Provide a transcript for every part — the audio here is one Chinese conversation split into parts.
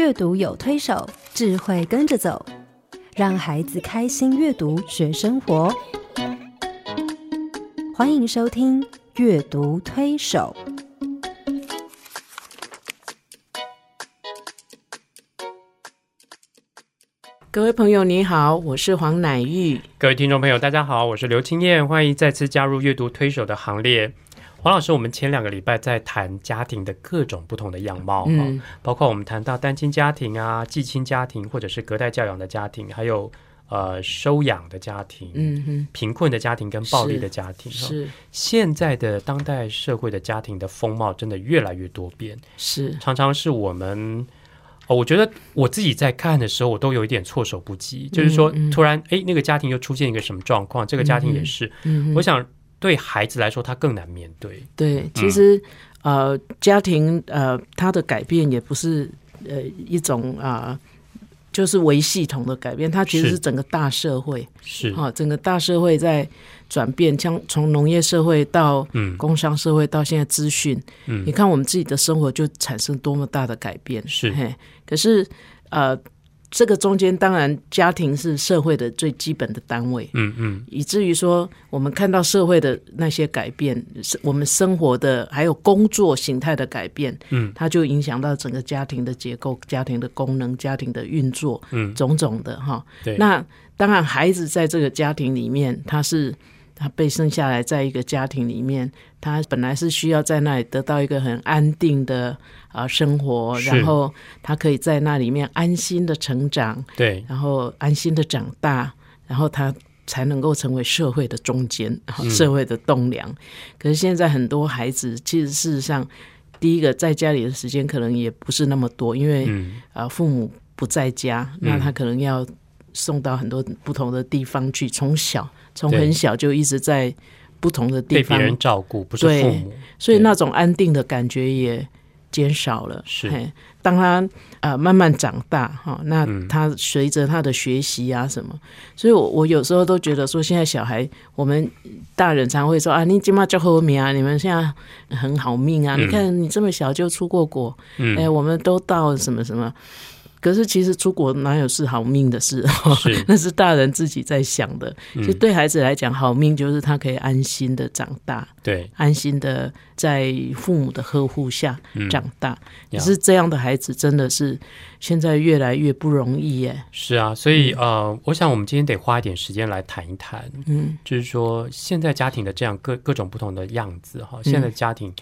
阅读有推手，智慧跟着走，让孩子开心阅读学生活。欢迎收听《阅读推手》。各位朋友，你好，我是黄乃玉。各位听众朋友，大家好，我是刘青燕，欢迎再次加入阅读推手的行列。黄老师，我们前两个礼拜在谈家庭的各种不同的样貌，嗯，包括我们谈到单亲家庭啊、继亲家庭，或者是隔代教养的家庭，还有呃收养的家庭，嗯哼，贫困的家庭跟暴力的家庭，是现在的当代社会的家庭的风貌真的越来越多变，是。常常是我们，哦，我觉得我自己在看的时候，我都有一点措手不及，就是说突然哎，那个家庭又出现一个什么状况，这个家庭也是，我想。对孩子来说，他更难面对。对，其实呃，家庭呃，他的改变也不是呃一种啊，就是微系统的改变，它其实是整个大社会是啊，整个大社会在转变，像从农业社会到工商社会到现在资讯，嗯，你看我们自己的生活就产生多么大的改变是。可是呃。这个中间当然，家庭是社会的最基本的单位，嗯嗯，以至于说我们看到社会的那些改变，是我们生活的还有工作形态的改变，嗯，它就影响到整个家庭的结构、家庭的功能、家庭的运作，嗯，种种的哈。对，那当然，孩子在这个家庭里面，他是。他被生下来，在一个家庭里面，他本来是需要在那里得到一个很安定的啊生活，然后他可以在那里面安心的成长，对，然后安心的长大，然后他才能够成为社会的中间，社会的栋梁。可是现在很多孩子，其实事实上，第一个在家里的时间可能也不是那么多，因为啊父母不在家，那他可能要送到很多不同的地方去，从小。从很小就一直在不同的地方被别人照顾，不是父母，所以那种安定的感觉也减少了。是，当他呃慢慢长大哈，那他随着他的学习啊什么，所以我我有时候都觉得说，现在小孩我们大人常会说啊，你今嘛叫后面啊，你们现在很好命啊，你看你这么小就出过国，哎，我们都到什么什么。可是其实出国哪有是好命的事？那是大人自己在想的。其实对孩子来讲，好命就是他可以安心的长大，对，安心的在父母的呵护下长大。可是这样的孩子真的是现在越来越不容易耶。是啊，所以呃，我想我们今天得花一点时间来谈一谈，嗯，就是说现在家庭的这样各各种不同的样子哈，现在家庭。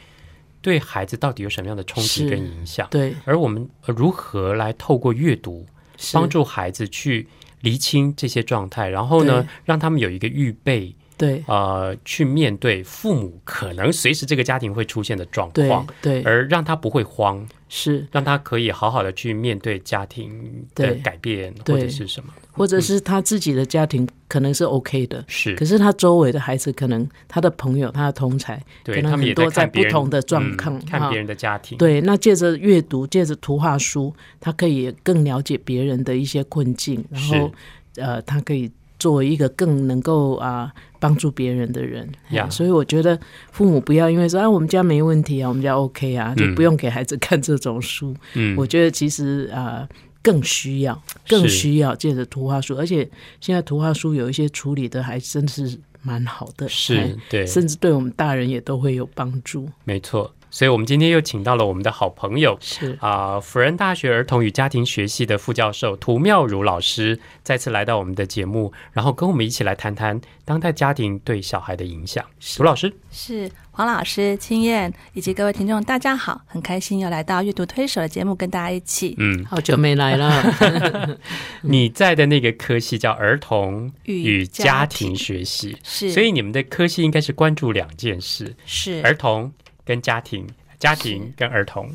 对孩子到底有什么样的冲击跟影响？对，而我们如何来透过阅读帮助孩子去厘清这些状态，然后呢，让他们有一个预备，对，呃，去面对父母可能随时这个家庭会出现的状况，对，而让他不会慌。是让他可以好好的去面对家庭的改变，或者是什么，或者是他自己的家庭可能是 OK 的，是。可是他周围的孩子，可能他的朋友、他的同才，可能很多在不同的状况，看别人的家庭。对，那借着阅读，借着图画书，他可以更了解别人的一些困境，然后呃，他可以。作为一个更能够啊帮助别人的人，所以我觉得父母不要因为说啊我们家没问题啊，我们家 OK 啊，就不用给孩子看这种书。嗯，我觉得其实啊更需要，更需要借着图画书，而且现在图画书有一些处理的还真是蛮好的，是对，甚至对我们大人也都会有帮助。没错。所以，我们今天又请到了我们的好朋友，是啊，辅仁大学儿童与家庭学系的副教授涂妙如老师，再次来到我们的节目，然后跟我们一起来谈谈当代家庭对小孩的影响。涂老师是黄老师、青燕以及各位听众，大家好，很开心又来到阅读推手的节目，跟大家一起。嗯，好久没来了。你在的那个科系叫儿童与家庭学系，是，所以你们的科系应该是关注两件事，是儿童。跟家庭、家庭跟儿童，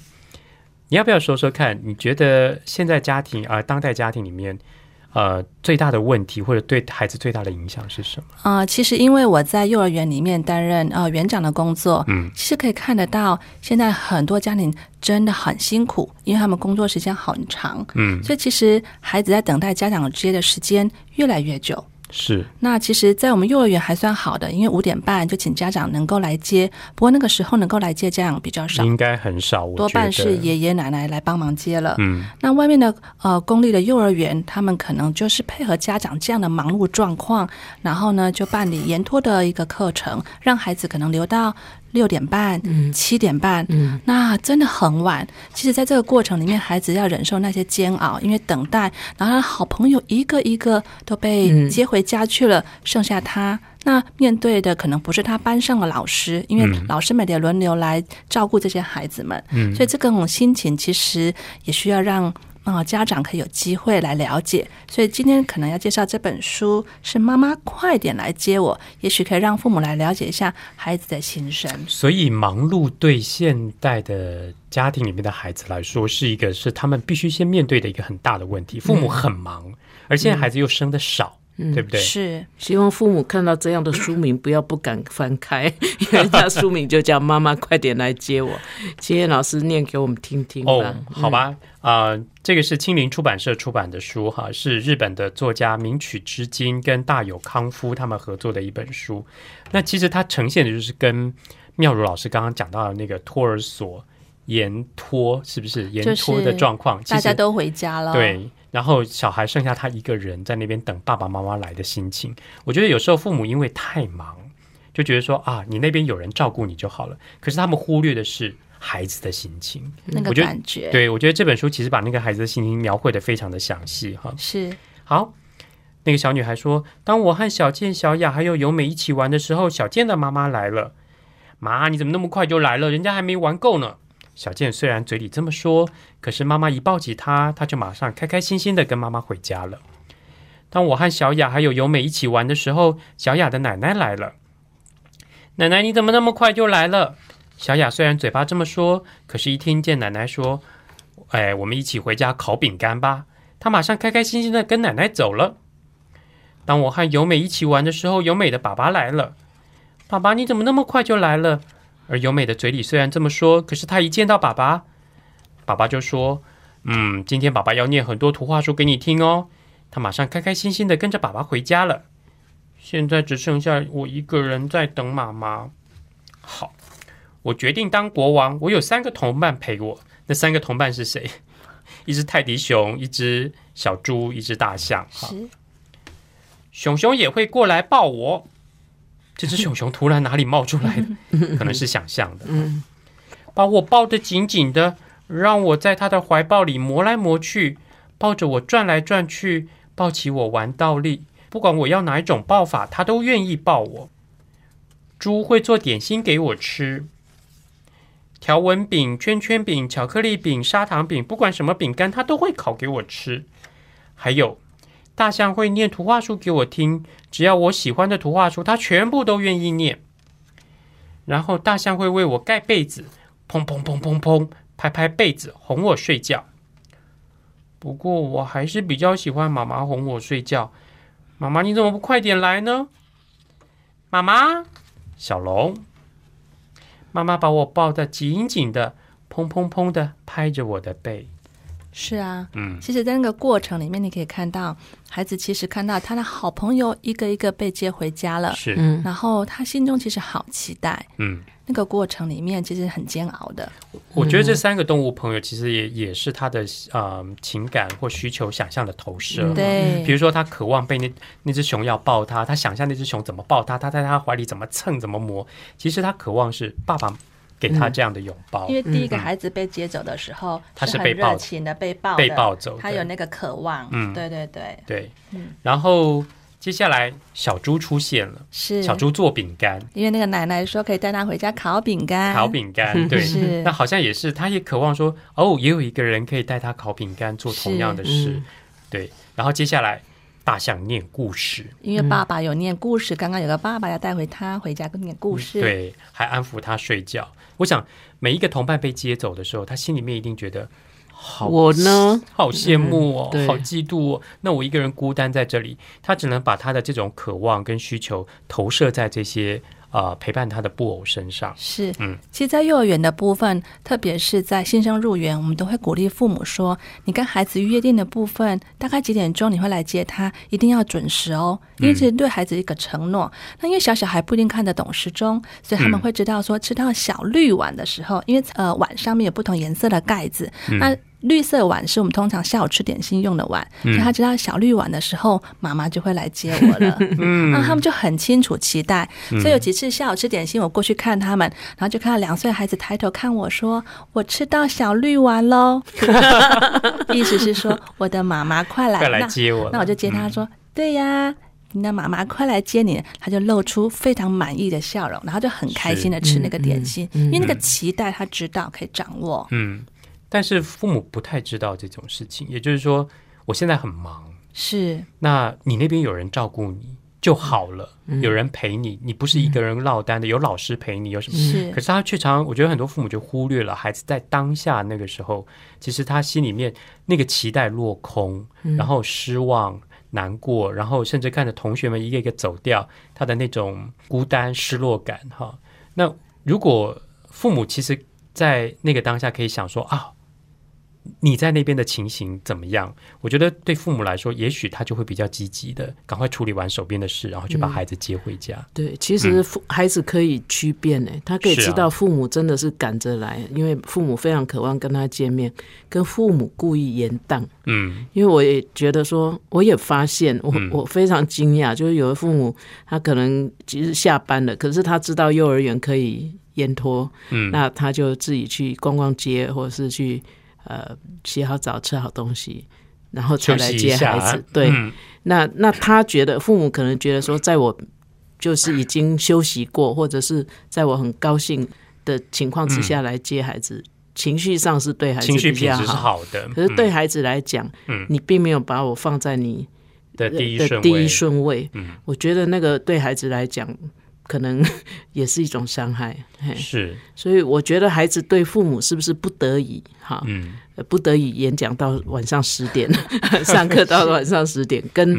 你要不要说说看？你觉得现在家庭啊，当代家庭里面，呃，最大的问题或者对孩子最大的影响是什么？啊，其实因为我在幼儿园里面担任呃园长的工作，嗯，其实可以看得到，现在很多家庭真的很辛苦，因为他们工作时间很长，嗯，所以其实孩子在等待家长接的时间越来越久。是。那其实，在我们幼儿园还算好的，因为五点半就请家长能够来接。不过那个时候能够来接家长比较少，应该很少，多半是爷爷奶奶来帮忙接了。嗯，那外面的呃公立的幼儿园，他们可能就是配合家长这样的忙碌状况，然后呢就办理延托的一个课程，让孩子可能留到。六点半，七点半，那真的很晚。其实，在这个过程里面，孩子要忍受那些煎熬，因为等待，然后好朋友一个一个都被接回家去了，剩下他。那面对的可能不是他班上的老师，因为老师每天轮流来照顾这些孩子们，所以这种心情其实也需要让。啊，家长可以有机会来了解，所以今天可能要介绍这本书是妈妈快点来接我，也许可以让父母来了解一下孩子的心声。所以忙碌对现代的家庭里面的孩子来说，是一个是他们必须先面对的一个很大的问题。父母很忙，而现在孩子又生的少。对不对？是希望父母看到这样的书名，不要不敢翻开，因为他书名就叫“妈妈快点来接我”。今天老师念给我们听听哦，好吧，啊，这个是青林出版社出版的书哈，是日本的作家名曲之金跟大友康夫他们合作的一本书。那其实它呈现的就是跟妙如老师刚刚讲到的那个托儿所延托，是不是延托的状况？大家都回家了，对。然后小孩剩下他一个人在那边等爸爸妈妈来的心情，我觉得有时候父母因为太忙，就觉得说啊，你那边有人照顾你就好了。可是他们忽略的是孩子的心情，那个感觉。对，我觉得这本书其实把那个孩子的心情描绘的非常的详细哈。是好，那个小女孩说，当我和小健、小雅还有由美一起玩的时候，小健的妈妈来了。妈，你怎么那么快就来了？人家还没玩够呢。小健虽然嘴里这么说，可是妈妈一抱起他，他就马上开开心心的跟妈妈回家了。当我和小雅还有由美一起玩的时候，小雅的奶奶来了。奶奶，你怎么那么快就来了？小雅虽然嘴巴这么说，可是一听见奶奶说：“哎，我们一起回家烤饼干吧。”他马上开开心心的跟奶奶走了。当我和由美一起玩的时候，由美的爸爸来了。爸爸，你怎么那么快就来了？而由美的嘴里虽然这么说，可是她一见到爸爸，爸爸就说：“嗯，今天爸爸要念很多图画书给你听哦。”他马上开开心心的跟着爸爸回家了。现在只剩下我一个人在等妈妈。好，我决定当国王。我有三个同伴陪我。那三个同伴是谁？一只泰迪熊，一只小猪，一只大象。是，熊熊也会过来抱我。这只熊熊突然哪里冒出来的？可能是想象的。嗯，把我抱得紧紧的，让我在他的怀抱里磨来磨去，抱着我转来转去，抱起我玩倒立。不管我要哪一种抱法，他都愿意抱我。猪会做点心给我吃，条纹饼、圈圈饼、巧克力饼、砂糖饼，不管什么饼干，他都会烤给我吃。还有。大象会念图画书给我听，只要我喜欢的图画书，它全部都愿意念。然后大象会为我盖被子，砰砰砰砰砰，拍拍被子哄我睡觉。不过我还是比较喜欢妈妈哄我睡觉。妈妈，你怎么不快点来呢？妈妈，小龙，妈妈把我抱得紧紧的，砰砰砰的拍着我的背。是啊，嗯，其实，在那个过程里面，你可以看到孩子其实看到他的好朋友一个一个被接回家了，是，然后他心中其实好期待，嗯，那个过程里面其实很煎熬的。我觉得这三个动物朋友其实也也是他的呃情感或需求、想象的投射，对，比如说他渴望被那那只熊要抱他，他想象那只熊怎么抱他，他在他怀里怎么蹭怎么磨，其实他渴望是爸爸。给他这样的拥抱，因为第一个孩子被接走的时候，他是被热情的被抱被抱走，他有那个渴望。嗯，对对对对。嗯，然后接下来小猪出现了，是小猪做饼干，因为那个奶奶说可以带他回家烤饼干，烤饼干。对，是那好像也是，他也渴望说，哦，也有一个人可以带他烤饼干，做同样的事。对，然后接下来。大象念故事，因为爸爸有念故事。刚刚有个爸爸要带回他回家跟念故事，对，还安抚他睡觉。我想每一个同伴被接走的时候，他心里面一定觉得好，我呢，好羡慕哦，好嫉妒哦。那我一个人孤单在这里，他只能把他的这种渴望跟需求投射在这些呃，陪伴他的布偶身上是，嗯，其实，在幼儿园的部分，特别是在新生入园，我们都会鼓励父母说，你跟孩子约定的部分，大概几点钟你会来接他，一定要准时哦，因为这是对孩子一个承诺。那因为小小孩不一定看得懂时钟，所以他们会知道说，吃到小绿碗的时候，因为呃碗上面有不同颜色的盖子，那。绿色碗是我们通常下午吃点心用的碗，所以他知道小绿碗的时候，妈妈就会来接我了。那 他们就很清楚期待，所以有几次下午吃点心，我过去看他们，然后就看到两岁孩子抬头看我说：“我吃到小绿碗喽。”意思是说我的妈妈快来，快来接我。那我就接他说：“对呀，你的妈妈快来接你。”他就露出非常满意的笑容，然后就很开心的吃那个点心，因为那个期待他知道可以掌握。嗯。但是父母不太知道这种事情，也就是说，我现在很忙，是，那你那边有人照顾你就好了，有人陪你，你不是一个人落单的，有老师陪你，有什么？是。可是他却常，我觉得很多父母就忽略了孩子在当下那个时候，其实他心里面那个期待落空，然后失望、难过，然后甚至看着同学们一个一个走掉，他的那种孤单、失落感。哈，那如果父母其实，在那个当下可以想说啊。你在那边的情形怎么样？我觉得对父母来说，也许他就会比较积极的，赶快处理完手边的事，然后去把孩子接回家。对，其实父孩子可以区辨呢，他可以知道父母真的是赶着来，因为父母非常渴望跟他见面，跟父母故意延宕。嗯，因为我也觉得说，我也发现，我我非常惊讶，就是有的父母他可能其实下班了，可是他知道幼儿园可以延托，嗯，那他就自己去逛逛街，或者是去。呃，洗好澡，吃好东西，然后才来接孩子。对，那那他觉得父母可能觉得说，在我就是已经休息过，或者是在我很高兴的情况之下来接孩子，情绪上是对孩子比较好的。可是对孩子来讲，嗯，你并没有把我放在你的第一第一顺位。嗯，我觉得那个对孩子来讲。可能 也是一种伤害，是，所以我觉得孩子对父母是不是不得已哈，嗯，不得已演讲到晚上十点，上课到晚上十点，跟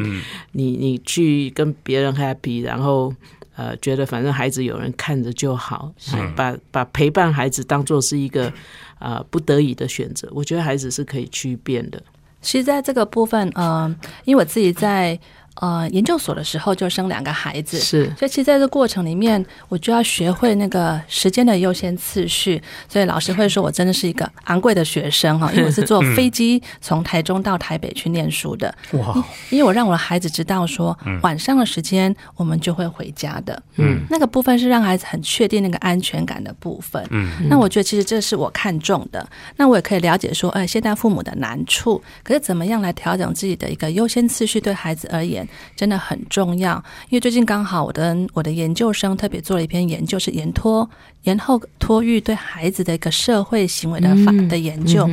你你去跟别人 happy，然后呃觉得反正孩子有人看着就好，把把陪伴孩子当做是一个啊不得已的选择，我觉得孩子是可以去变的。其实在这个部分，嗯，因为我自己在。呃，研究所的时候就生两个孩子，是，所以其实在这过程里面，我就要学会那个时间的优先次序。所以老师会说我真的是一个昂贵的学生哈，因为我是坐飞机从台中到台北去念书的。哇！因为我让我的孩子知道说，晚上的时间我们就会回家的。嗯，那个部分是让孩子很确定那个安全感的部分。嗯，那我觉得其实这是我看中的。那我也可以了解说，哎，现在父母的难处，可是怎么样来调整自己的一个优先次序，对孩子而言。真的很重要，因为最近刚好我的我的研究生特别做了一篇研究，是延托延后托育对孩子的一个社会行为的法的研究。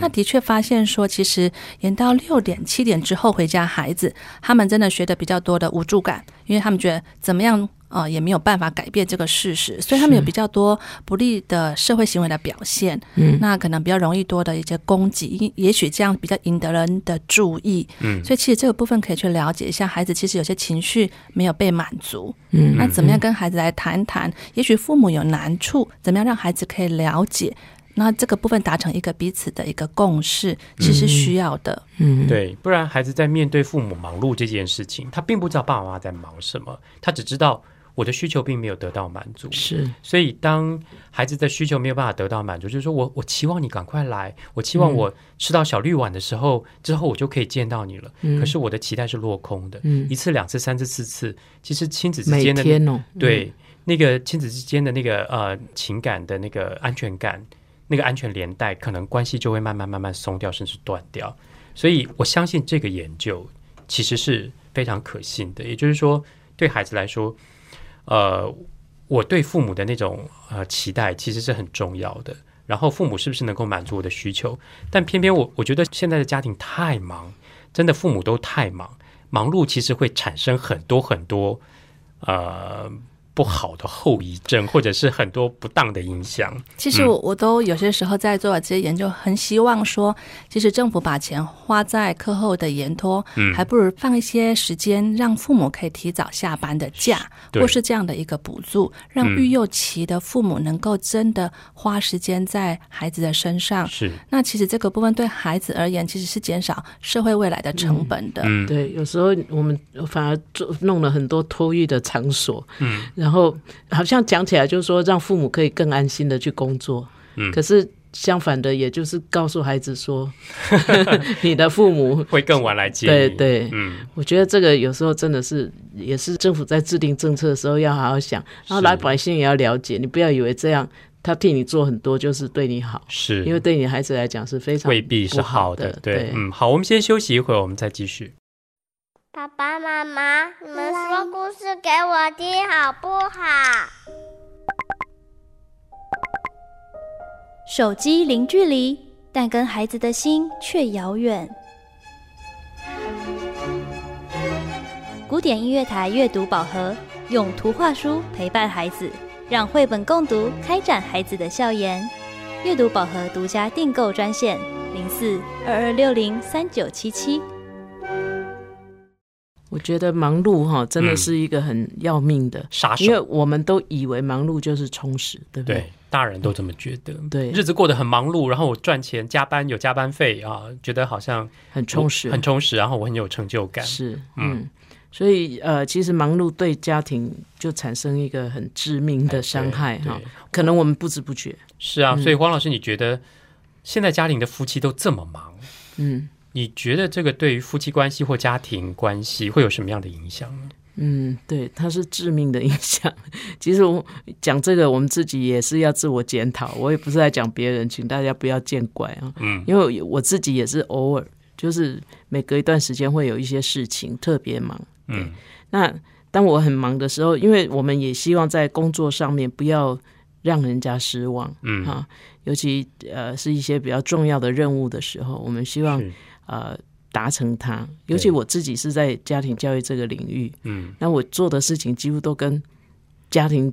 那的确发现说，其实延到六点七点之后回家，孩子他们真的学的比较多的无助感，因为他们觉得怎么样。啊，也没有办法改变这个事实，所以他们有比较多不利的社会行为的表现。嗯，那可能比较容易多的一些攻击，也许这样比较赢得人的注意。嗯，所以其实这个部分可以去了解一下，孩子其实有些情绪没有被满足。嗯，那怎么样跟孩子来谈谈？也许父母有难处，怎么样让孩子可以了解？那这个部分达成一个彼此的一个共识，其实需要的。嗯，对，不然孩子在面对父母忙碌这件事情，他并不知道爸爸妈妈在忙什么，他只知道。我的需求并没有得到满足，是，所以当孩子的需求没有办法得到满足，就是说我我期望你赶快来，我期望我吃到小绿碗的时候之后我就可以见到你了。可是我的期待是落空的，一次两次三次四次，其实亲子之间的对那个亲子之间的那个呃情感的那个安全感，那个安全连带，可能关系就会慢慢慢慢松掉，甚至断掉。所以我相信这个研究其实是非常可信的，也就是说对孩子来说。呃，我对父母的那种呃期待其实是很重要的。然后父母是不是能够满足我的需求？但偏偏我我觉得现在的家庭太忙，真的父母都太忙，忙碌其实会产生很多很多呃不好的后遗症，或者是很多不当的影响？其实我我都有些时候在做这些研究，很希望说，其实政府把钱花在课后的延托，嗯，还不如放一些时间，让父母可以提早下班的假，或是这样的一个补助，让育幼期的父母能够真的花时间在孩子的身上。是，那其实这个部分对孩子而言，其实是减少社会未来的成本的。嗯，对，有时候我们反而做弄了很多托育的场所，嗯，然后好像讲起来就是说让父母可以更安心的去工作，嗯，可是相反的，也就是告诉孩子说，你的父母会更晚来接。对对，嗯，我觉得这个有时候真的是也是政府在制定政策的时候要好好想，然后老百姓也要了解，你不要以为这样他替你做很多就是对你好，是因为对你孩子来讲是非常未必是好的。对，嗯，好，我们先休息一会儿，我们再继续。爸爸妈妈，你们说故事给我听好不好？手机零距离，但跟孩子的心却遥远。古典音乐台阅读宝盒，用图画书陪伴孩子，让绘本共读开展孩子的笑颜。阅读宝盒独家订购专线：零四二二六零三九七七。我觉得忙碌哈，真的是一个很要命的杀手，因为我们都以为忙碌就是充实，对不对？对，大人都这么觉得。对，日子过得很忙碌，然后我赚钱、加班有加班费啊，觉得好像很充实，很充实，然后我很有成就感。是，嗯，所以呃，其实忙碌对家庭就产生一个很致命的伤害哈，可能我们不知不觉。是啊，所以黄老师，你觉得现在家庭的夫妻都这么忙，嗯？你觉得这个对于夫妻关系或家庭关系会有什么样的影响呢？嗯，对，它是致命的影响。其实我讲这个，我们自己也是要自我检讨。我也不是在讲别人，请大家不要见怪啊。嗯，因为我自己也是偶尔，就是每隔一段时间会有一些事情特别忙。嗯，那当我很忙的时候，因为我们也希望在工作上面不要让人家失望。嗯，哈，尤其呃是一些比较重要的任务的时候，我们希望。呃，达成它，尤其我自己是在家庭教育这个领域，嗯，那我做的事情几乎都跟家庭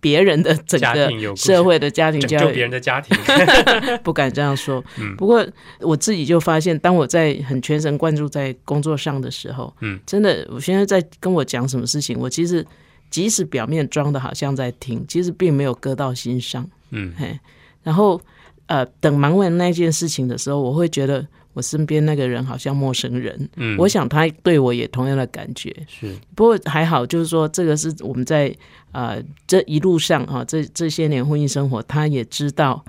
别人的整个社会的家庭教育别人的家庭，不敢这样说。嗯。不过我自己就发现，当我在很全神贯注在工作上的时候，嗯，真的，我现在在跟我讲什么事情，我其实即使表面装的好像在听，其实并没有搁到心上，嗯，嘿，然后呃，等忙完那件事情的时候，我会觉得。我身边那个人好像陌生人，嗯，我想他对我也同样的感觉，是。不过还好，就是说这个是我们在呃这一路上哈，这这些年婚姻生活，他也知道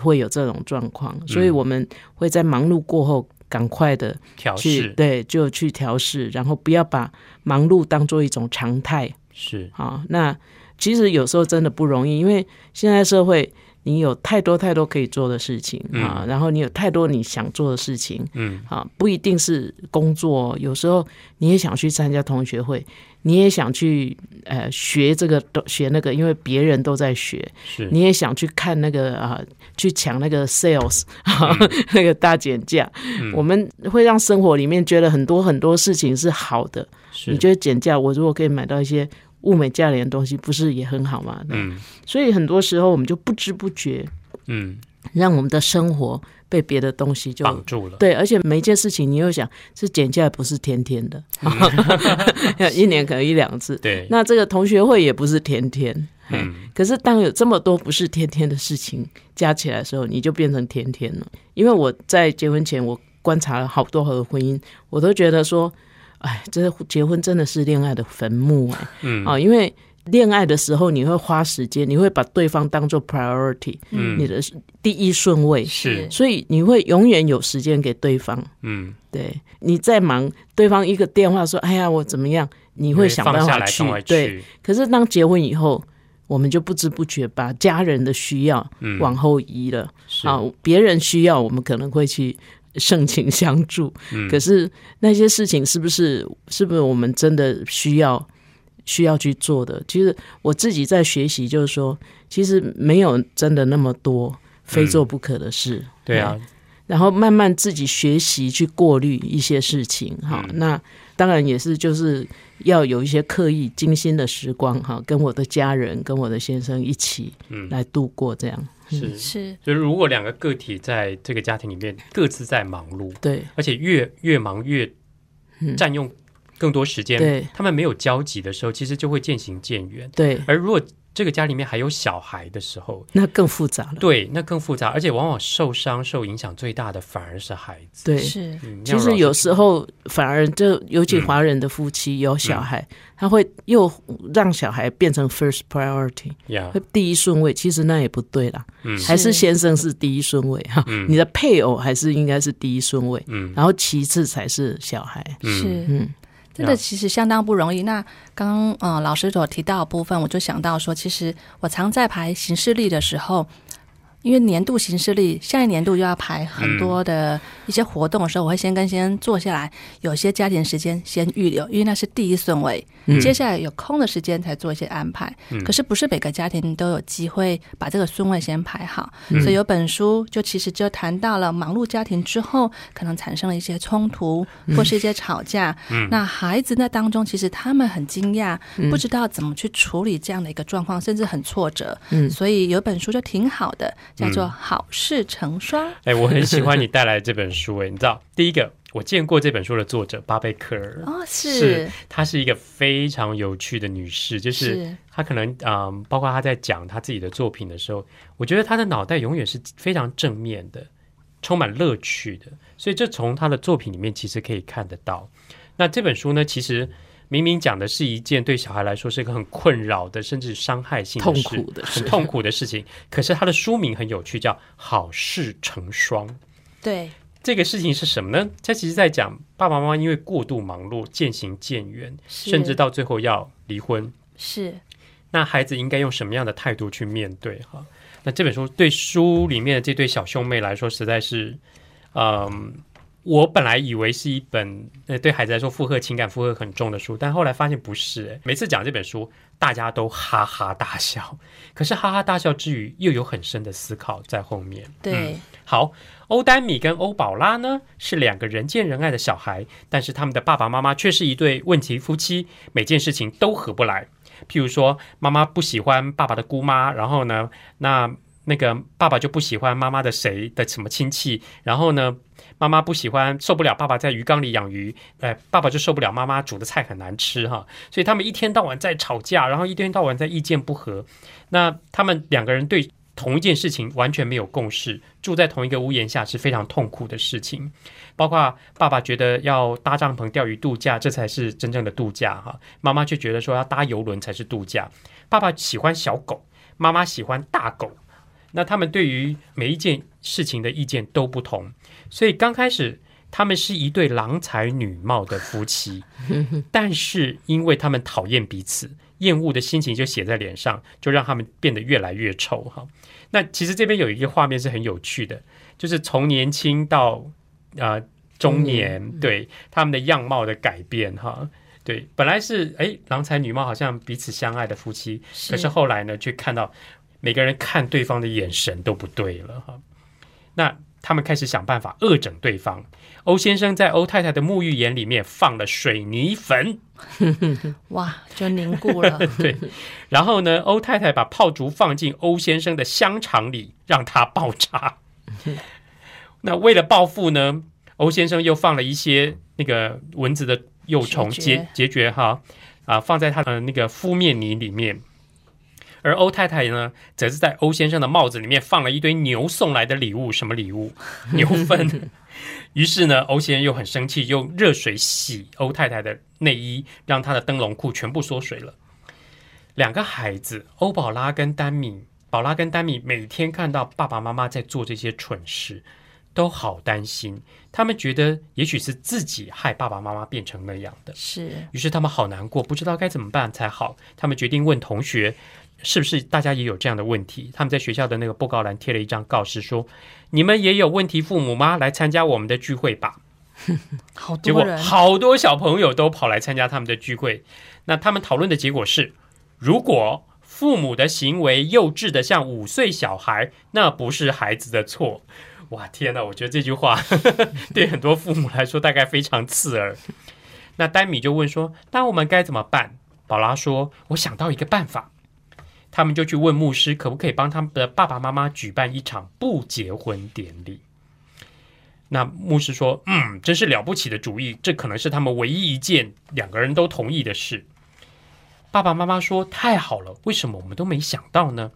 会有这种状况，所以我们会在忙碌过后赶快的调试，对，就去调试，然后不要把忙碌当做一种常态，是啊。那其实有时候真的不容易，因为现在社会。你有太多太多可以做的事情啊，然后你有太多你想做的事情，嗯，啊，不一定是工作，有时候你也想去参加同学会，你也想去呃学这个学那个，因为别人都在学，是，你也想去看那个啊，去抢那个 sales 那个大减价，我们会让生活里面觉得很多很多事情是好的，你觉得减价，我如果可以买到一些。物美价廉的东西不是也很好吗？嗯，所以很多时候我们就不知不觉，嗯，让我们的生活被别的东西就绑住了。对，而且每一件事情，你又想是减价不是天天的，一年可能一两次。对，那这个同学会也不是天天。嗯，可是当有这么多不是天天的事情加起来的时候，你就变成天天了。因为我在结婚前，我观察了好多好多婚姻，我都觉得说。哎，这结婚真的是恋爱的坟墓哎，嗯。啊，因为恋爱的时候你会花时间，你会把对方当做 priority，嗯，你的第一顺位。是，所以你会永远有时间给对方，嗯，对，你在忙，对方一个电话说，哎呀，我怎么样，你会想办法去，对，可是当结婚以后，我们就不知不觉把家人的需要往后移了，啊，别人需要我们可能会去。盛情相助，可是那些事情是不是是不是我们真的需要需要去做的？其实我自己在学习，就是说，其实没有真的那么多非做不可的事。对啊，然后慢慢自己学习去过滤一些事情。哈，那。当然也是就是要有一些刻意精心的时光哈，跟我的家人跟我的先生一起来度过这样。是。是，就是如果两个个体在这个家庭里面各自在忙碌，对，而且越越忙越占用更多时间，对，他们没有交集的时候，其实就会渐行渐远。对，而如果这个家里面还有小孩的时候，那更复杂了。对，那更复杂，而且往往受伤、受影响最大的反而是孩子。对，是。其实有时候反而就，尤其华人的夫妻有小孩，他会又让小孩变成 first priority，会第一顺位。其实那也不对啦，还是先生是第一顺位哈。你的配偶还是应该是第一顺位，嗯，然后其次才是小孩。是，嗯。真的其实相当不容易。那刚刚嗯老师所提到的部分，我就想到说，其实我常在排行事历的时候。因为年度行事历，下一年度就要排很多的一些活动的时候，我会先跟先坐下来，有些家庭时间先预留，因为那是第一顺位。接下来有空的时间才做一些安排。可是不是每个家庭都有机会把这个顺位先排好，所以有本书就其实就谈到了忙碌家庭之后可能产生了一些冲突或是一些吵架。那孩子那当中其实他们很惊讶，不知道怎么去处理这样的一个状况，甚至很挫折。所以有本书就挺好的。叫做好事成双。哎，我很喜欢你带来的这本书。哎，你知道，第一个我见过这本书的作者巴贝克尔哦，是，她是一个非常有趣的女士，就是她可能嗯，包括她在讲她自己的作品的时候，我觉得她的脑袋永远是非常正面的，充满乐趣的。所以这从她的作品里面其实可以看得到。那这本书呢，其实。明明讲的是一件对小孩来说是一个很困扰的，甚至伤害性的事，很痛苦的事情。可是他的书名很有趣，叫《好事成双》。对，这个事情是什么呢？他其实在讲爸爸妈妈因为过度忙碌，渐行渐远，甚至到最后要离婚。是，那孩子应该用什么样的态度去面对？哈，那这本书对书里面的这对小兄妹来说，实在是，嗯。我本来以为是一本呃对孩子来说负荷情感负荷很重的书，但后来发现不是。每次讲这本书，大家都哈哈大笑，可是哈哈大笑之余，又有很深的思考在后面。对，好，欧丹米跟欧宝拉呢是两个人见人爱的小孩，但是他们的爸爸妈妈却是一对问题夫妻，每件事情都合不来。譬如说，妈妈不喜欢爸爸的姑妈，然后呢，那。那个爸爸就不喜欢妈妈的谁的什么亲戚，然后呢，妈妈不喜欢受不了爸爸在鱼缸里养鱼，哎，爸爸就受不了妈妈煮的菜很难吃哈，所以他们一天到晚在吵架，然后一天到晚在意见不合。那他们两个人对同一件事情完全没有共识，住在同一个屋檐下是非常痛苦的事情。包括爸爸觉得要搭帐篷钓鱼度假，这才是真正的度假哈，妈妈却觉得说要搭游轮才是度假。爸爸喜欢小狗，妈妈喜欢大狗。那他们对于每一件事情的意见都不同，所以刚开始他们是一对郎才女貌的夫妻，但是因为他们讨厌彼此，厌恶的心情就写在脸上，就让他们变得越来越丑哈。那其实这边有一个画面是很有趣的，就是从年轻到啊中年，对他们的样貌的改变哈。对，本来是哎郎才女貌，好像彼此相爱的夫妻，可是后来呢，却看到。每个人看对方的眼神都不对了哈，那他们开始想办法恶整对方。欧先生在欧太太的沐浴盐里面放了水泥粉，哇，就凝固了。对，然后呢，欧太太把炮竹放进欧先生的香肠里，让他爆炸。那为了报复呢，欧先生又放了一些那个蚊子的幼虫结结绝哈啊，放在他的那个敷面泥里面。而欧太太呢，则是在欧先生的帽子里面放了一堆牛送来的礼物，什么礼物？牛粪。于是呢，欧先生又很生气，用热水洗欧太太的内衣，让她的灯笼裤全部缩水了。两个孩子，欧宝拉跟丹米，宝拉跟丹米每天看到爸爸妈妈在做这些蠢事，都好担心。他们觉得，也许是自己害爸爸妈妈变成那样的。是。于是他们好难过，不知道该怎么办才好。他们决定问同学。是不是大家也有这样的问题？他们在学校的那个布告栏贴了一张告示，说：“你们也有问题父母吗？来参加我们的聚会吧。”好多结果好多小朋友都跑来参加他们的聚会。那他们讨论的结果是：如果父母的行为幼稚的像五岁小孩，那不是孩子的错。哇，天哪！我觉得这句话 对很多父母来说大概非常刺耳。那丹米就问说：“那我们该怎么办？”宝拉说：“我想到一个办法。”他们就去问牧师，可不可以帮他们的爸爸妈妈举办一场不结婚典礼。那牧师说：“嗯，真是了不起的主意，这可能是他们唯一一件两个人都同意的事。”爸爸妈妈说：“太好了，为什么我们都没想到呢？”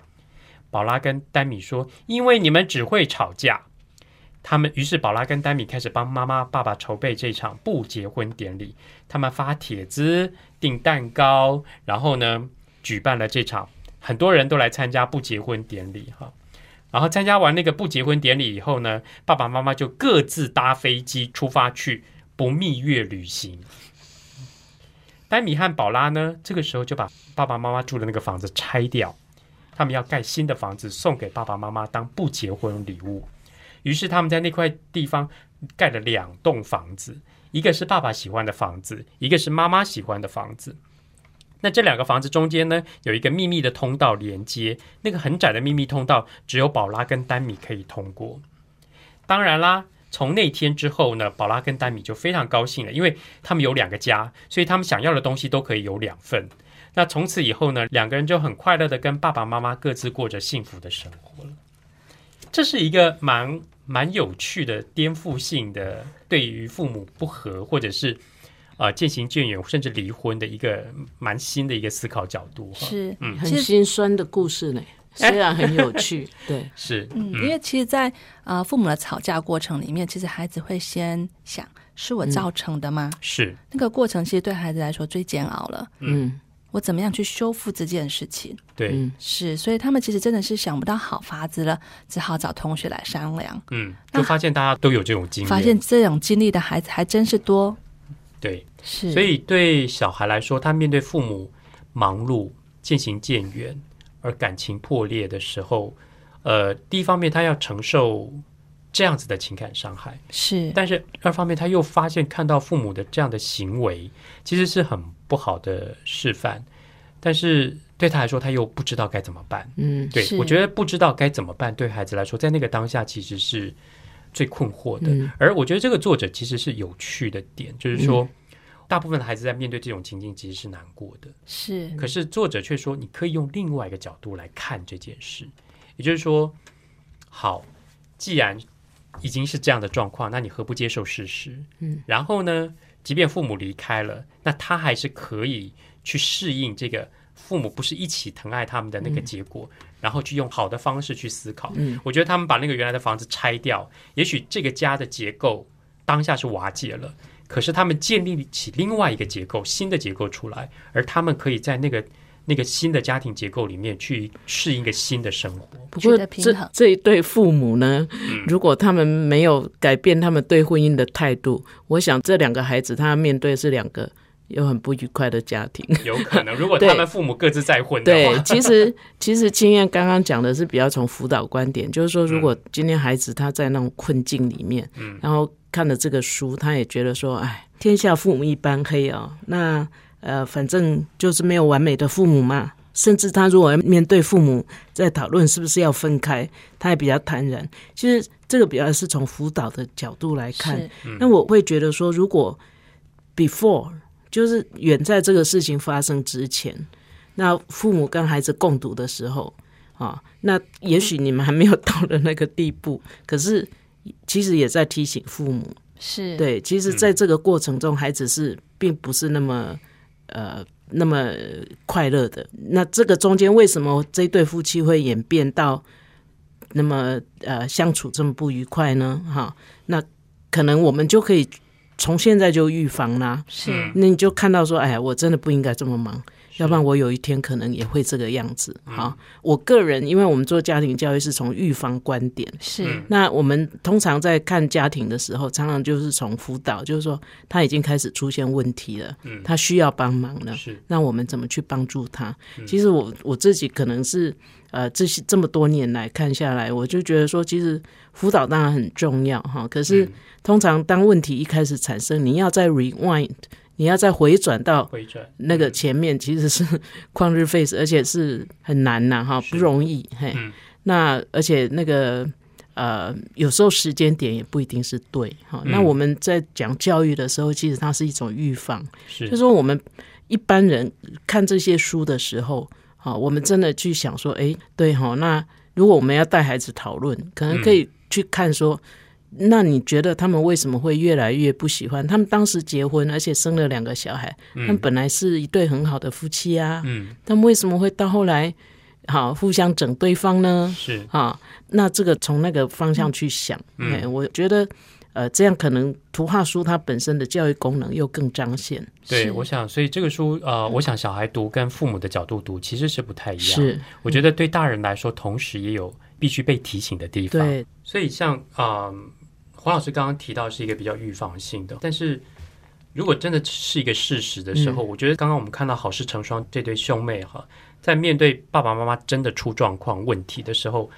宝拉跟丹米说：“因为你们只会吵架。”他们于是宝拉跟丹米开始帮妈妈、爸爸筹备这场不结婚典礼。他们发帖子、订蛋糕，然后呢，举办了这场。很多人都来参加不结婚典礼，哈。然后参加完那个不结婚典礼以后呢，爸爸妈妈就各自搭飞机出发去不蜜月旅行。丹米和宝拉呢，这个时候就把爸爸妈妈住的那个房子拆掉，他们要盖新的房子送给爸爸妈妈当不结婚礼物。于是他们在那块地方盖了两栋房子，一个是爸爸喜欢的房子，一个是妈妈喜欢的房子。那这两个房子中间呢，有一个秘密的通道连接，那个很窄的秘密通道只有宝拉跟丹米可以通过。当然啦，从那天之后呢，宝拉跟丹米就非常高兴了，因为他们有两个家，所以他们想要的东西都可以有两份。那从此以后呢，两个人就很快乐的跟爸爸妈妈各自过着幸福的生活了。这是一个蛮。蛮有趣的，颠覆性的，对于父母不和或者是啊渐行渐远，甚至离婚的一个蛮新的一个思考角度。是，嗯，很心酸的故事呢，虽然很有趣，对，是，嗯，因为其实，在啊父母的吵架过程里面，其实孩子会先想，是我造成的吗？是，那个过程其实对孩子来说最煎熬了。嗯。我怎么样去修复这件事情？对，是，所以他们其实真的是想不到好法子了，只好找同学来商量。嗯，就发现大家都有这种经历，发现这种经历的孩子还真是多。对，是，所以对小孩来说，他面对父母忙碌、渐行渐远而感情破裂的时候，呃，第一方面他要承受这样子的情感伤害，是，但是二方面他又发现看到父母的这样的行为，其实是很。不好的示范，但是对他来说，他又不知道该怎么办。嗯，对我觉得不知道该怎么办，对孩子来说，在那个当下其实是最困惑的。而我觉得这个作者其实是有趣的点，就是说，大部分的孩子在面对这种情境其实是难过的。是，可是作者却说，你可以用另外一个角度来看这件事，也就是说，好，既然已经是这样的状况，那你何不接受事实？嗯，然后呢？即便父母离开了，那他还是可以去适应这个父母不是一起疼爱他们的那个结果，然后去用好的方式去思考。嗯，我觉得他们把那个原来的房子拆掉，也许这个家的结构当下是瓦解了，可是他们建立起另外一个结构，新的结构出来，而他们可以在那个。那个新的家庭结构里面去适应一个新的生活。不过这这一对父母呢，如果他们没有改变他们对婚姻的态度，我想这两个孩子他面对是两个有很不愉快的家庭。有可能，如果他们父母各自再婚的话，对，其实其实经验刚刚讲的是比较从辅导观点，就是说，如果今天孩子他在那种困境里面，嗯，然后看了这个书，他也觉得说，哎，天下父母一般黑哦，那。呃，反正就是没有完美的父母嘛。甚至他如果面对父母在讨论是不是要分开，他也比较坦然。其实这个比较是从辅导的角度来看。那我会觉得说，如果 before 就是远在这个事情发生之前，那父母跟孩子共读的时候啊，那也许你们还没有到了那个地步，可是其实也在提醒父母，是对。其实，在这个过程中，孩子是并不是那么。呃，那么快乐的那这个中间为什么这对夫妻会演变到那么呃相处这么不愉快呢？哈，那可能我们就可以从现在就预防啦。是，那你就看到说，哎呀，我真的不应该这么忙。要不然我有一天可能也会这个样子。好，我个人因为我们做家庭教育是从预防观点，是。那我们通常在看家庭的时候，常常就是从辅导，就是说他已经开始出现问题了，嗯。他需要帮忙了，是。那我们怎么去帮助他？其实我我自己可能是呃这些这么多年来看下来，我就觉得说，其实辅导当然很重要哈，可是通常当问题一开始产生，你要再 rewind。你要再回转到那个前面，其实是旷日费时，而且是很难呐，哈，不容易。嘿，那而且那个呃，有时候时间点也不一定是对哈。那我们在讲教育的时候，其实它是一种预防，是。就说我们一般人看这些书的时候，好，我们真的去想说，哎，对哈，那如果我们要带孩子讨论，可能可以去看说，那你觉得他们为什么会越来越不喜欢？他们当时结婚，而且生了两个小孩，他们本来是一对很好的夫妻啊，嗯，他们为什么会到后来？好，互相整对方呢？是啊，那这个从那个方向去想，嗯，我觉得，呃，这样可能图画书它本身的教育功能又更彰显。对，我想，所以这个书，呃，我想小孩读跟父母的角度读其实是不太一样。是，我觉得对大人来说，同时也有必须被提醒的地方。对，所以像啊，黄老师刚刚提到是一个比较预防性的，但是如果真的是一个事实的时候，我觉得刚刚我们看到好事成双这对兄妹哈。在面对爸爸妈妈真的出状况问题的时候，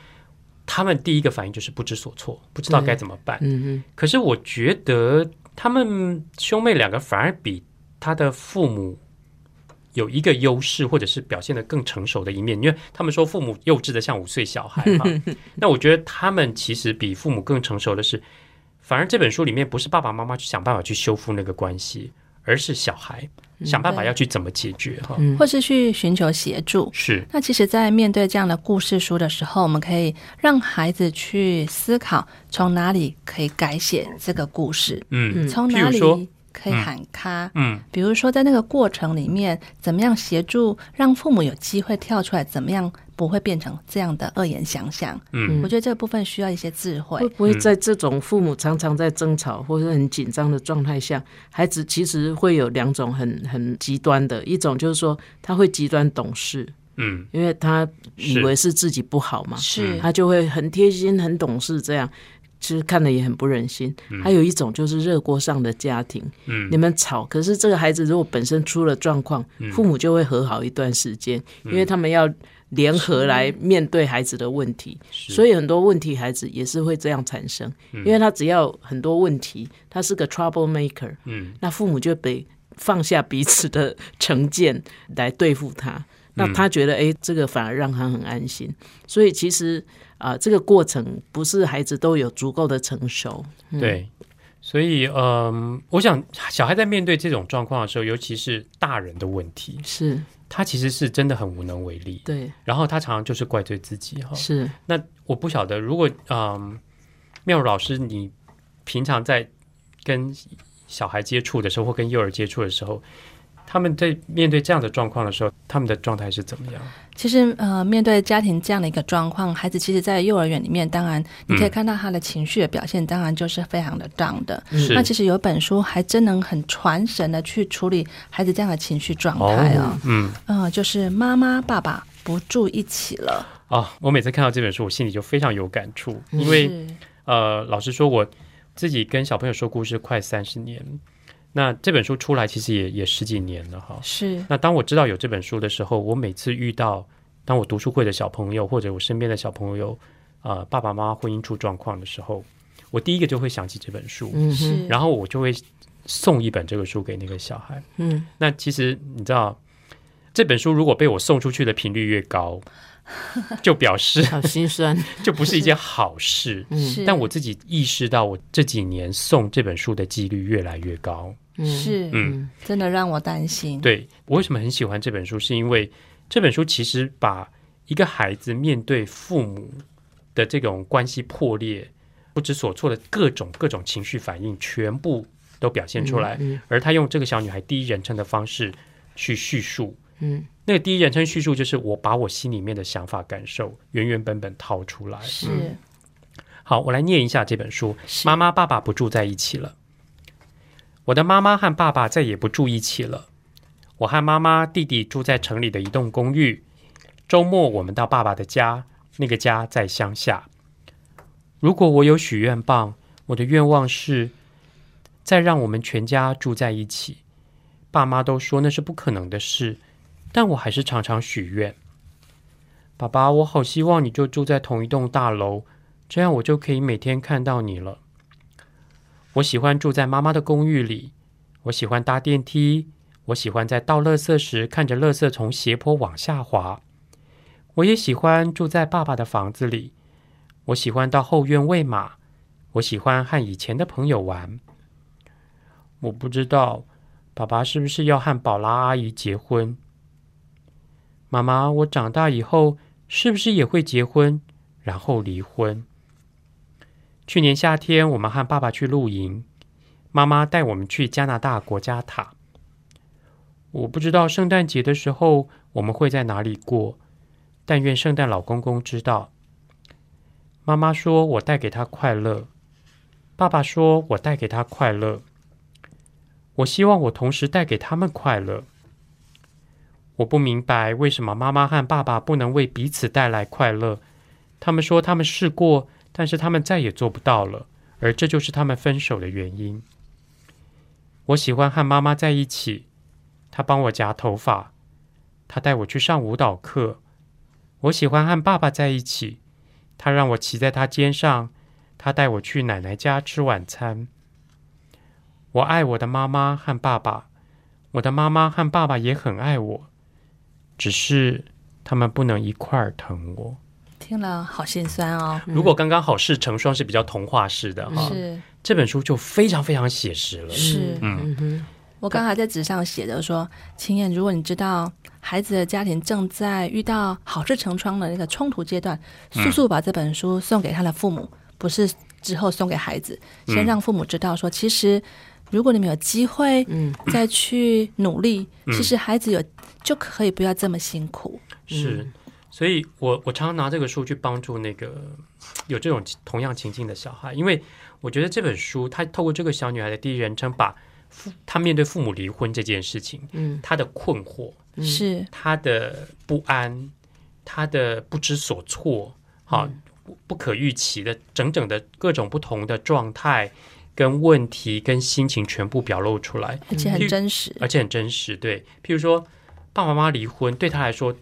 他们第一个反应就是不知所措，不知道该怎么办。嗯嗯。可是我觉得他们兄妹两个反而比他的父母有一个优势，或者是表现的更成熟的一面。因为他们说父母幼稚的像五岁小孩嘛，那我觉得他们其实比父母更成熟的是，反而这本书里面不是爸爸妈妈去想办法去修复那个关系。而是小孩想办法要去怎么解决哈，或是去寻求协助。是那其实，在面对这样的故事书的时候，我们可以让孩子去思考，从哪里可以改写这个故事。嗯，从哪里可以喊卡？嗯，比如说在那个过程里面，怎么样协助让父母有机会跳出来？怎么样？不会变成这样的恶言相向。嗯，我觉得这个部分需要一些智慧。会不会在这种父母常常在争吵或者很紧张的状态下，孩子其实会有两种很很极端的，一种就是说他会极端懂事，嗯，因为他以为是自己不好嘛，是，他就会很贴心、很懂事，这样其实看了也很不忍心。还有一种就是热锅上的家庭，嗯，你们吵，可是这个孩子如果本身出了状况，父母就会和好一段时间，因为他们要。联合来面对孩子的问题，所以很多问题孩子也是会这样产生，因为他只要很多问题，他是个 trouble maker，嗯，那父母就得放下彼此的成见来对付他，那他觉得哎，这个反而让他很安心，所以其实啊，这个过程不是孩子都有足够的成熟，对，所以嗯，我想小孩在面对这种状况的时候，尤其是大人的问题是。他其实是真的很无能为力，对。然后他常常就是怪罪自己，哈。是。那我不晓得，如果嗯，妙如老师，你平常在跟小孩接触的时候，或跟幼儿接触的时候。他们在面对这样的状况的时候，他们的状态是怎么样？其实，呃，面对家庭这样的一个状况，孩子其实，在幼儿园里面，当然你可以看到他的情绪的表现，当然就是非常的 down 的。那其实有本书还真能很传神的去处理孩子这样的情绪状态啊。嗯，嗯，就是妈妈爸爸不住一起了啊。我每次看到这本书，我心里就非常有感触，因为呃，老实说，我自己跟小朋友说故事快三十年。那这本书出来其实也也十几年了哈。是。那当我知道有这本书的时候，我每次遇到当我读书会的小朋友或者我身边的小朋友，呃，爸爸妈妈婚姻出状况的时候，我第一个就会想起这本书。嗯是。然后我就会送一本这个书给那个小孩。嗯。那其实你知道，这本书如果被我送出去的频率越高，就表示好心酸，就不是一件好事。嗯。但我自己意识到，我这几年送这本书的几率越来越高。是，嗯，真的让我担心。对我为什么很喜欢这本书，是因为这本书其实把一个孩子面对父母的这种关系破裂、不知所措的各种各种情绪反应，全部都表现出来。而他用这个小女孩第一人称的方式去叙述，嗯，那个第一人称叙述就是我把我心里面的想法、感受原原本本掏出来。是，好，我来念一下这本书。妈妈、爸爸不住在一起了。我的妈妈和爸爸再也不住一起了。我和妈妈、弟弟住在城里的一栋公寓。周末我们到爸爸的家，那个家在乡下。如果我有许愿棒，我的愿望是再让我们全家住在一起。爸妈都说那是不可能的事，但我还是常常许愿。爸爸，我好希望你就住在同一栋大楼，这样我就可以每天看到你了。我喜欢住在妈妈的公寓里，我喜欢搭电梯，我喜欢在倒垃圾时看着垃圾从斜坡往下滑。我也喜欢住在爸爸的房子里，我喜欢到后院喂马，我喜欢和以前的朋友玩。我不知道爸爸是不是要和宝拉阿姨结婚。妈妈，我长大以后是不是也会结婚，然后离婚？去年夏天，我们和爸爸去露营，妈妈带我们去加拿大国家塔。我不知道圣诞节的时候我们会在哪里过，但愿圣诞老公公知道。妈妈说我带给他快乐，爸爸说我带给他快乐。我希望我同时带给他们快乐。我不明白为什么妈妈和爸爸不能为彼此带来快乐。他们说他们试过。但是他们再也做不到了，而这就是他们分手的原因。我喜欢和妈妈在一起，她帮我夹头发，她带我去上舞蹈课。我喜欢和爸爸在一起，他让我骑在他肩上，他带我去奶奶家吃晚餐。我爱我的妈妈和爸爸，我的妈妈和爸爸也很爱我，只是他们不能一块儿疼我。听了好心酸哦。如果刚刚好事成双是比较童话式的哈，是。这本书就非常非常写实了。是，嗯。我刚才在纸上写的说，青燕，如果你知道孩子的家庭正在遇到好事成双的那个冲突阶段，速速把这本书送给他的父母，不是之后送给孩子，先让父母知道说，其实如果你们有机会，嗯，再去努力，其实孩子有就可以不要这么辛苦。是。所以，我我常常拿这个书去帮助那个有这种同样情境的小孩，因为我觉得这本书，他透过这个小女孩的第一人称，把父她面对父母离婚这件事情，嗯，她的困惑是她的不安，她的不知所措，好不可预期的整整的各种不同的状态跟问题跟心情全部表露出来，而且很真实，而且很真实。对，譬如说爸爸妈妈离婚，对他来说。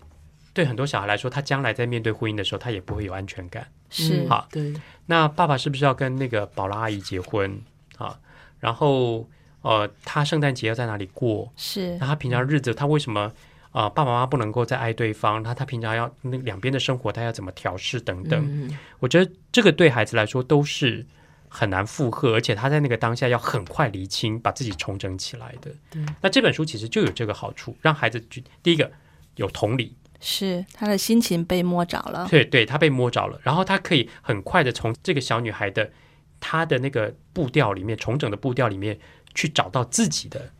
对很多小孩来说，他将来在面对婚姻的时候，他也不会有安全感。是好，对。那爸爸是不是要跟那个宝拉阿姨结婚啊？然后，呃，他圣诞节要在哪里过？是。那他平常日子，他为什么啊？爸爸妈妈不能够再爱对方？那他平常要那两边的生活，他要怎么调试等等？我觉得这个对孩子来说都是很难负荷，而且他在那个当下要很快厘清，把自己重整起来的。对。那这本书其实就有这个好处，让孩子去第一个有同理。是他的心情被摸着了，对，对他被摸着了，然后他可以很快的从这个小女孩的她的那个步调里面，重整的步调里面去找到自己的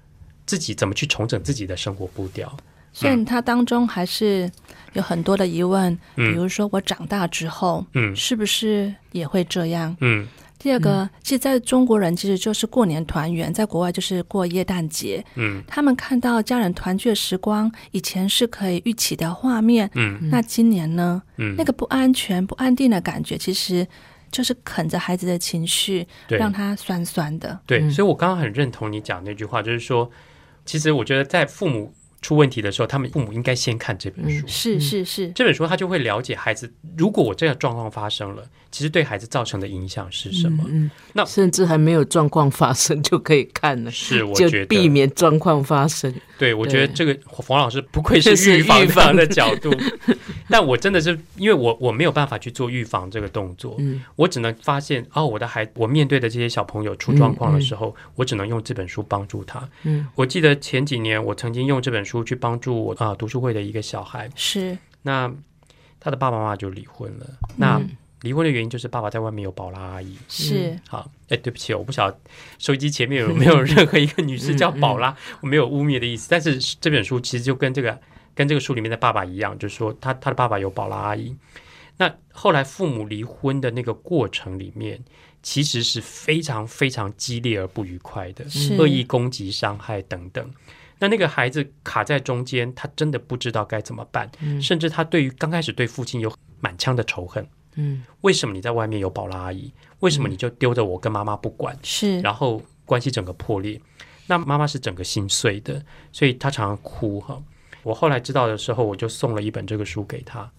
自己怎么去重整自己的生活步调。虽然他当中还是有很多的疑问，比如说我长大之后，嗯，是不是也会这样？嗯。第二个，其实在中国人其实就是过年团圆，在国外就是过耶诞节。嗯，他们看到家人团聚的时光，以前是可以预期的画面。嗯，那今年呢？嗯，那个不安全、不安定的感觉，其实就是啃着孩子的情绪，让他酸酸的。对，所以我刚刚很认同你讲那句话，就是说，其实我觉得在父母。出问题的时候，他们父母应该先看这本书。是是是，这本书他就会了解孩子，如果我这个状况发生了，其实对孩子造成的影响是什么。嗯，那甚至还没有状况发生就可以看了。是，我觉得避免状况发生。对，我觉得这个冯老师不愧是预防的角度。但我真的是因为我我没有办法去做预防这个动作，嗯我只能发现哦，我的孩我面对的这些小朋友出状况的时候，我只能用这本书帮助他。嗯，我记得前几年我曾经用这本书去帮助我啊读书会的一个小孩，是那他的爸爸妈妈就离婚了。那离婚的原因就是爸爸在外面有宝拉阿姨。是好，哎，对不起，我不晓得收音机前面有 没有任何一个女士叫宝拉，我没有污蔑的意思。但是这本书其实就跟这个。跟这个书里面的爸爸一样，就是说他他的爸爸有宝拉阿姨。那后来父母离婚的那个过程里面，其实是非常非常激烈而不愉快的，恶意攻击、伤害等等。那那个孩子卡在中间，他真的不知道该怎么办，甚至他对于刚开始对父亲有满腔的仇恨。嗯，为什么你在外面有宝拉阿姨？为什么你就丢着我跟妈妈不管？是，然后关系整个破裂。那妈妈是整个心碎的，所以她常常哭哈。我后来知道的时候，我就送了一本这个书给他。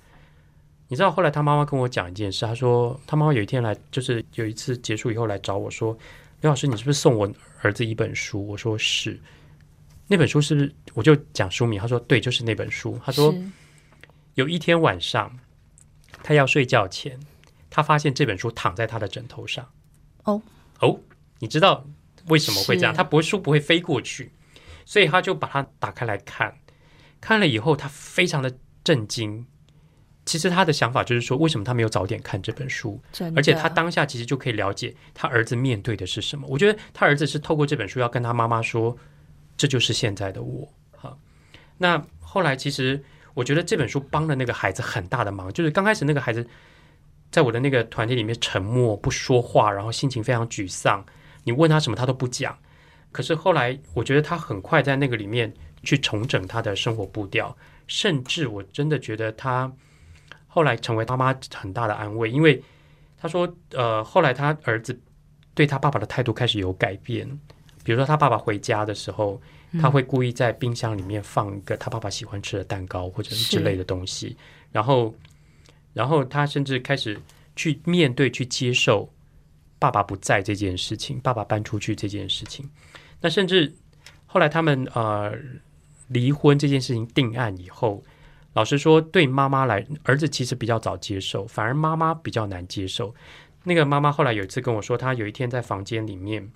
你知道，后来他妈妈跟我讲一件事，他说他妈妈有一天来，就是有一次结束以后来找我说：“刘老师，你是不是送我儿子一本书？”我说：“是。”那本书是不是？我就讲书名。他说：“对，就是那本书。”他说：“有一天晚上，他要睡觉前，他发现这本书躺在他的枕头上。哦哦，你知道为什么会这样？他不会书不会飞过去，所以他就把它打开来看。看了以后，他非常的震惊。其实他的想法就是说，为什么他没有早点看这本书？而且他当下其实就可以了解他儿子面对的是什么。我觉得他儿子是透过这本书要跟他妈妈说，这就是现在的我。哈，那后来其实我觉得这本书帮了那个孩子很大的忙，就是刚开始那个孩子在我的那个团体里面沉默不说话，然后心情非常沮丧，你问他什么他都不讲。可是后来我觉得他很快在那个里面去重整他的生活步调，甚至我真的觉得他。后来成为妈妈很大的安慰，因为他说，呃，后来他儿子对他爸爸的态度开始有改变。比如说，他爸爸回家的时候，他会故意在冰箱里面放一个他爸爸喜欢吃的蛋糕或者之类的东西，然后，然后他甚至开始去面对、去接受爸爸不在这件事情，爸爸搬出去这件事情。那甚至后来他们呃离婚这件事情定案以后。老实说，对妈妈来，儿子其实比较早接受，反而妈妈比较难接受。那个妈妈后来有一次跟我说，她有一天在房间里面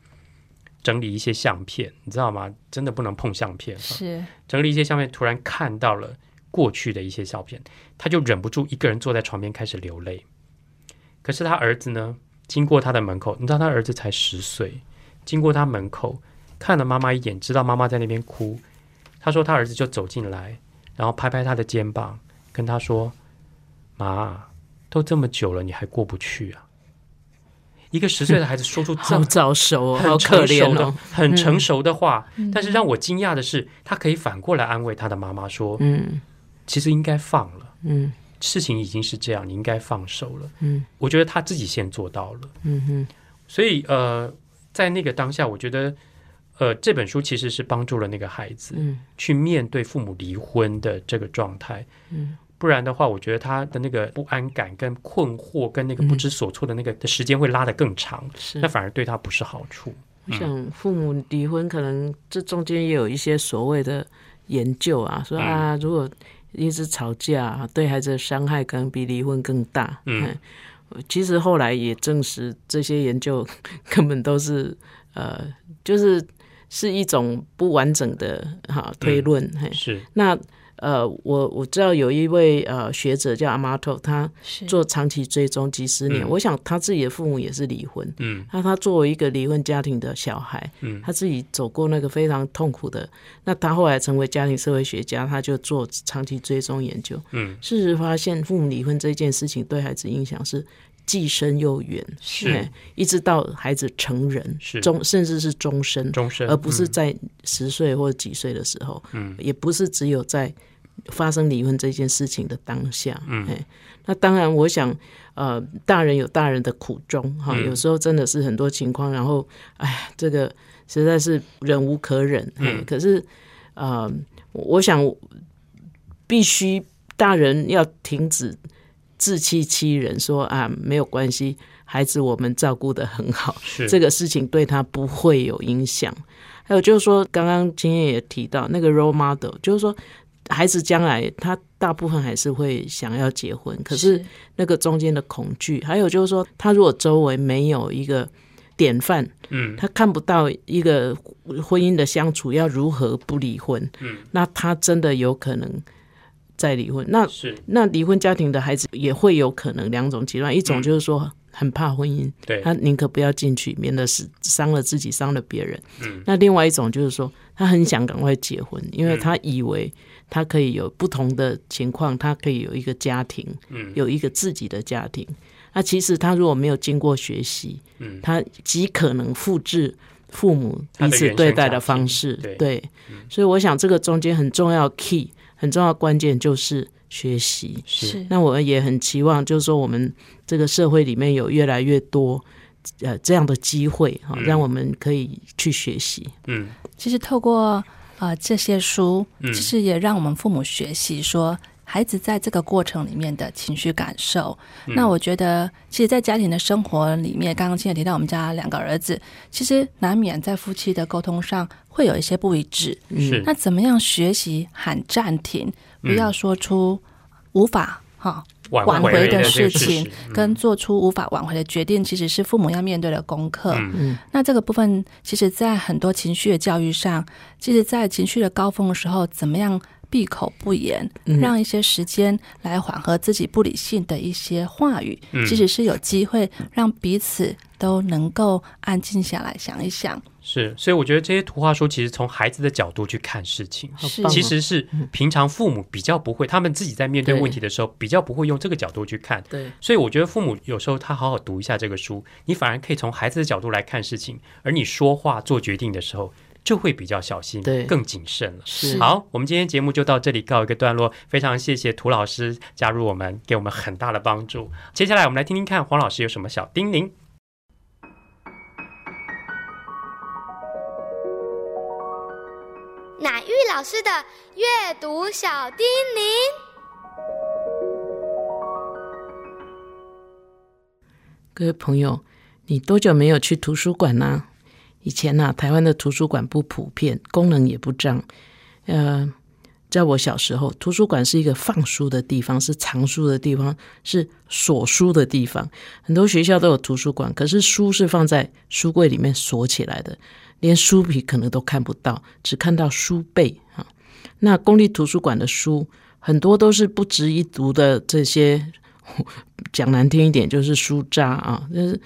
整理一些相片，你知道吗？真的不能碰相片。是整理一些相片，突然看到了过去的一些照片，他就忍不住一个人坐在床边开始流泪。可是他儿子呢，经过他的门口，你知道他儿子才十岁，经过他门口看了妈妈一眼，知道妈妈在那边哭，他说他儿子就走进来。然后拍拍他的肩膀，跟他说：“妈，都这么久了，你还过不去啊？”一个十岁的孩子说出这么早熟、好可怜的、很成熟的话，但是让我惊讶的是，他可以反过来安慰他的妈妈说：“嗯，其实应该放了，嗯，事情已经是这样，你应该放手了。”嗯，我觉得他自己先做到了。嗯哼，所以呃，在那个当下，我觉得。呃，这本书其实是帮助了那个孩子，嗯，去面对父母离婚的这个状态，嗯，不然的话，我觉得他的那个不安感、跟困惑、跟那个不知所措的那个的时间会拉得更长，是，那反而对他不是好处。我想父母离婚，可能这中间也有一些所谓的研究啊，说啊，如果一直吵架，对孩子的伤害可能比离婚更大。嗯，其实后来也证实，这些研究 根本都是呃，就是。是一种不完整的哈推论，是。那呃，我我知道有一位呃学者叫阿马托，他做长期追踪几十年，我想他自己的父母也是离婚，嗯，那他作为一个离婚家庭的小孩，嗯，他自己走过那个非常痛苦的，那他后来成为家庭社会学家，他就做长期追踪研究，嗯，事实发现父母离婚这件事情对孩子影响是。既深又远，是。一直到孩子成人，是。终甚至是终身，终身，而不是在十岁或者几岁的时候，嗯，也不是只有在发生离婚这件事情的当下，嗯，那当然，我想，呃，大人有大人的苦衷，哈，有时候真的是很多情况，然后，哎，这个实在是忍无可忍，嗯，可是，呃，我想必须大人要停止。自欺欺人，说啊没有关系，孩子我们照顾的很好，这个事情对他不会有影响。还有就是说，刚刚今天也提到那个 role model，就是说孩子将来他大部分还是会想要结婚，可是那个中间的恐惧，还有就是说，他如果周围没有一个典范，嗯，他看不到一个婚姻的相处要如何不离婚，嗯，那他真的有可能。再离婚，那是。那离婚家庭的孩子也会有可能两种极端，一种就是说很怕婚姻，对，他宁可不要进去，免得是伤了自己，伤了别人。嗯，那另外一种就是说，他很想赶快结婚，因为他以为他可以有不同的情况，他可以有一个家庭，嗯，有一个自己的家庭。那其实他如果没有经过学习，嗯，他极可能复制父母彼此对待的方式，对，所以我想这个中间很重要 key。很重要关键就是学习，是。那我们也很期望，就是说我们这个社会里面有越来越多呃这样的机会哈，让我们可以去学习。嗯，其实透过呃这些书，其实也让我们父母学习说孩子在这个过程里面的情绪感受。那我觉得，其实，在家庭的生活里面，刚刚今天提到我们家两个儿子，其实难免在夫妻的沟通上。会有一些不一致，是那怎么样学习喊暂停，不要说出无法哈挽回的事情，跟做出无法挽回的决定，其实是父母要面对的功课。嗯，那这个部分，其实，在很多情绪的教育上，其实，在情绪的高峰的时候，怎么样闭口不言，让一些时间来缓和自己不理性的一些话语，其实是有机会让彼此都能够安静下来想一想。是，所以我觉得这些图画书其实从孩子的角度去看事情，其实是平常父母比较不会，他们自己在面对问题的时候比较不会用这个角度去看。对，所以我觉得父母有时候他好好读一下这个书，你反而可以从孩子的角度来看事情，而你说话做决定的时候就会比较小心，对，更谨慎了。是，好，我们今天节目就到这里告一个段落，非常谢谢涂老师加入我们，给我们很大的帮助。接下来我们来听听看黄老师有什么小叮咛。乃玉老师的阅读小叮咛。各位朋友，你多久没有去图书馆呢？以前呢，台湾的图书馆不普遍，功能也不彰。呃，在我小时候，图书馆是一个放书的地方，是藏书的地方，是锁书的地方。很多学校都有图书馆，可是书是放在书柜里面锁起来的。连书皮可能都看不到，只看到书背啊。那公立图书馆的书很多都是不值一读的，这些讲难听一点就是书渣啊，就是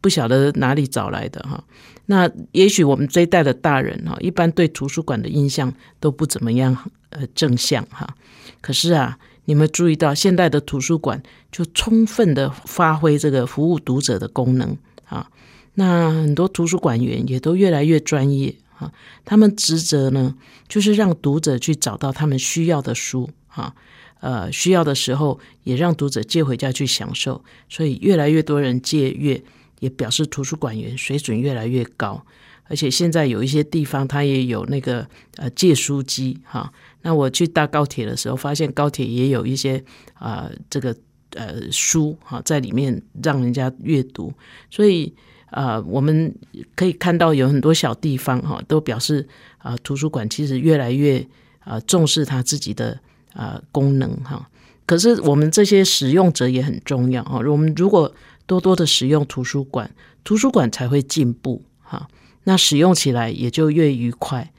不晓得哪里找来的哈。那也许我们这一代的大人哈，一般对图书馆的印象都不怎么样，呃，正向哈。可是啊，你们注意到现代的图书馆就充分的发挥这个服务读者的功能啊。那很多图书馆员也都越来越专业啊，他们职责呢就是让读者去找到他们需要的书啊，呃，需要的时候也让读者借回家去享受，所以越来越多人借阅，也表示图书馆员水准越来越高。而且现在有一些地方它也有那个呃借书机哈，那我去搭高铁的时候，发现高铁也有一些啊这个呃书哈在里面让人家阅读，所以。啊，我们可以看到有很多小地方哈，都表示啊，图书馆其实越来越啊重视它自己的啊功能哈。可是我们这些使用者也很重要哈。我们如果多多的使用图书馆，图书馆才会进步哈。那使用起来也就越愉快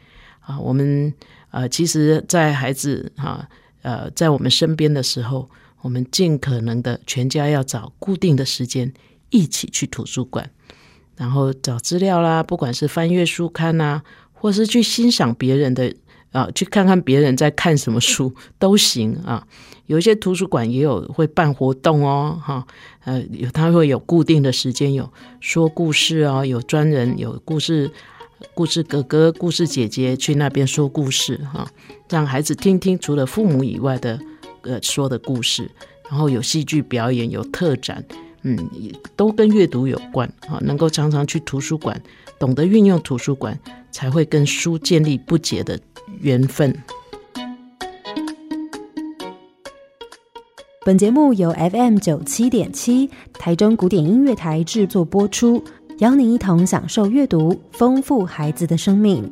啊。我们呃，其实，在孩子哈呃在我们身边的时候，我们尽可能的全家要找固定的时间一起去图书馆。然后找资料啦，不管是翻阅书刊啊，或是去欣赏别人的啊，去看看别人在看什么书 都行啊。有一些图书馆也有会办活动哦，哈，呃，有他会有固定的时间，有说故事哦，有专人有故事故事哥哥、故事姐姐去那边说故事哈，让孩子听听除了父母以外的呃说的故事，然后有戏剧表演，有特展。嗯，也都跟阅读有关啊，能够常常去图书馆，懂得运用图书馆，才会跟书建立不解的缘分。本节目由 FM 九七点七台中古典音乐台制作播出，邀您一同享受阅读，丰富孩子的生命。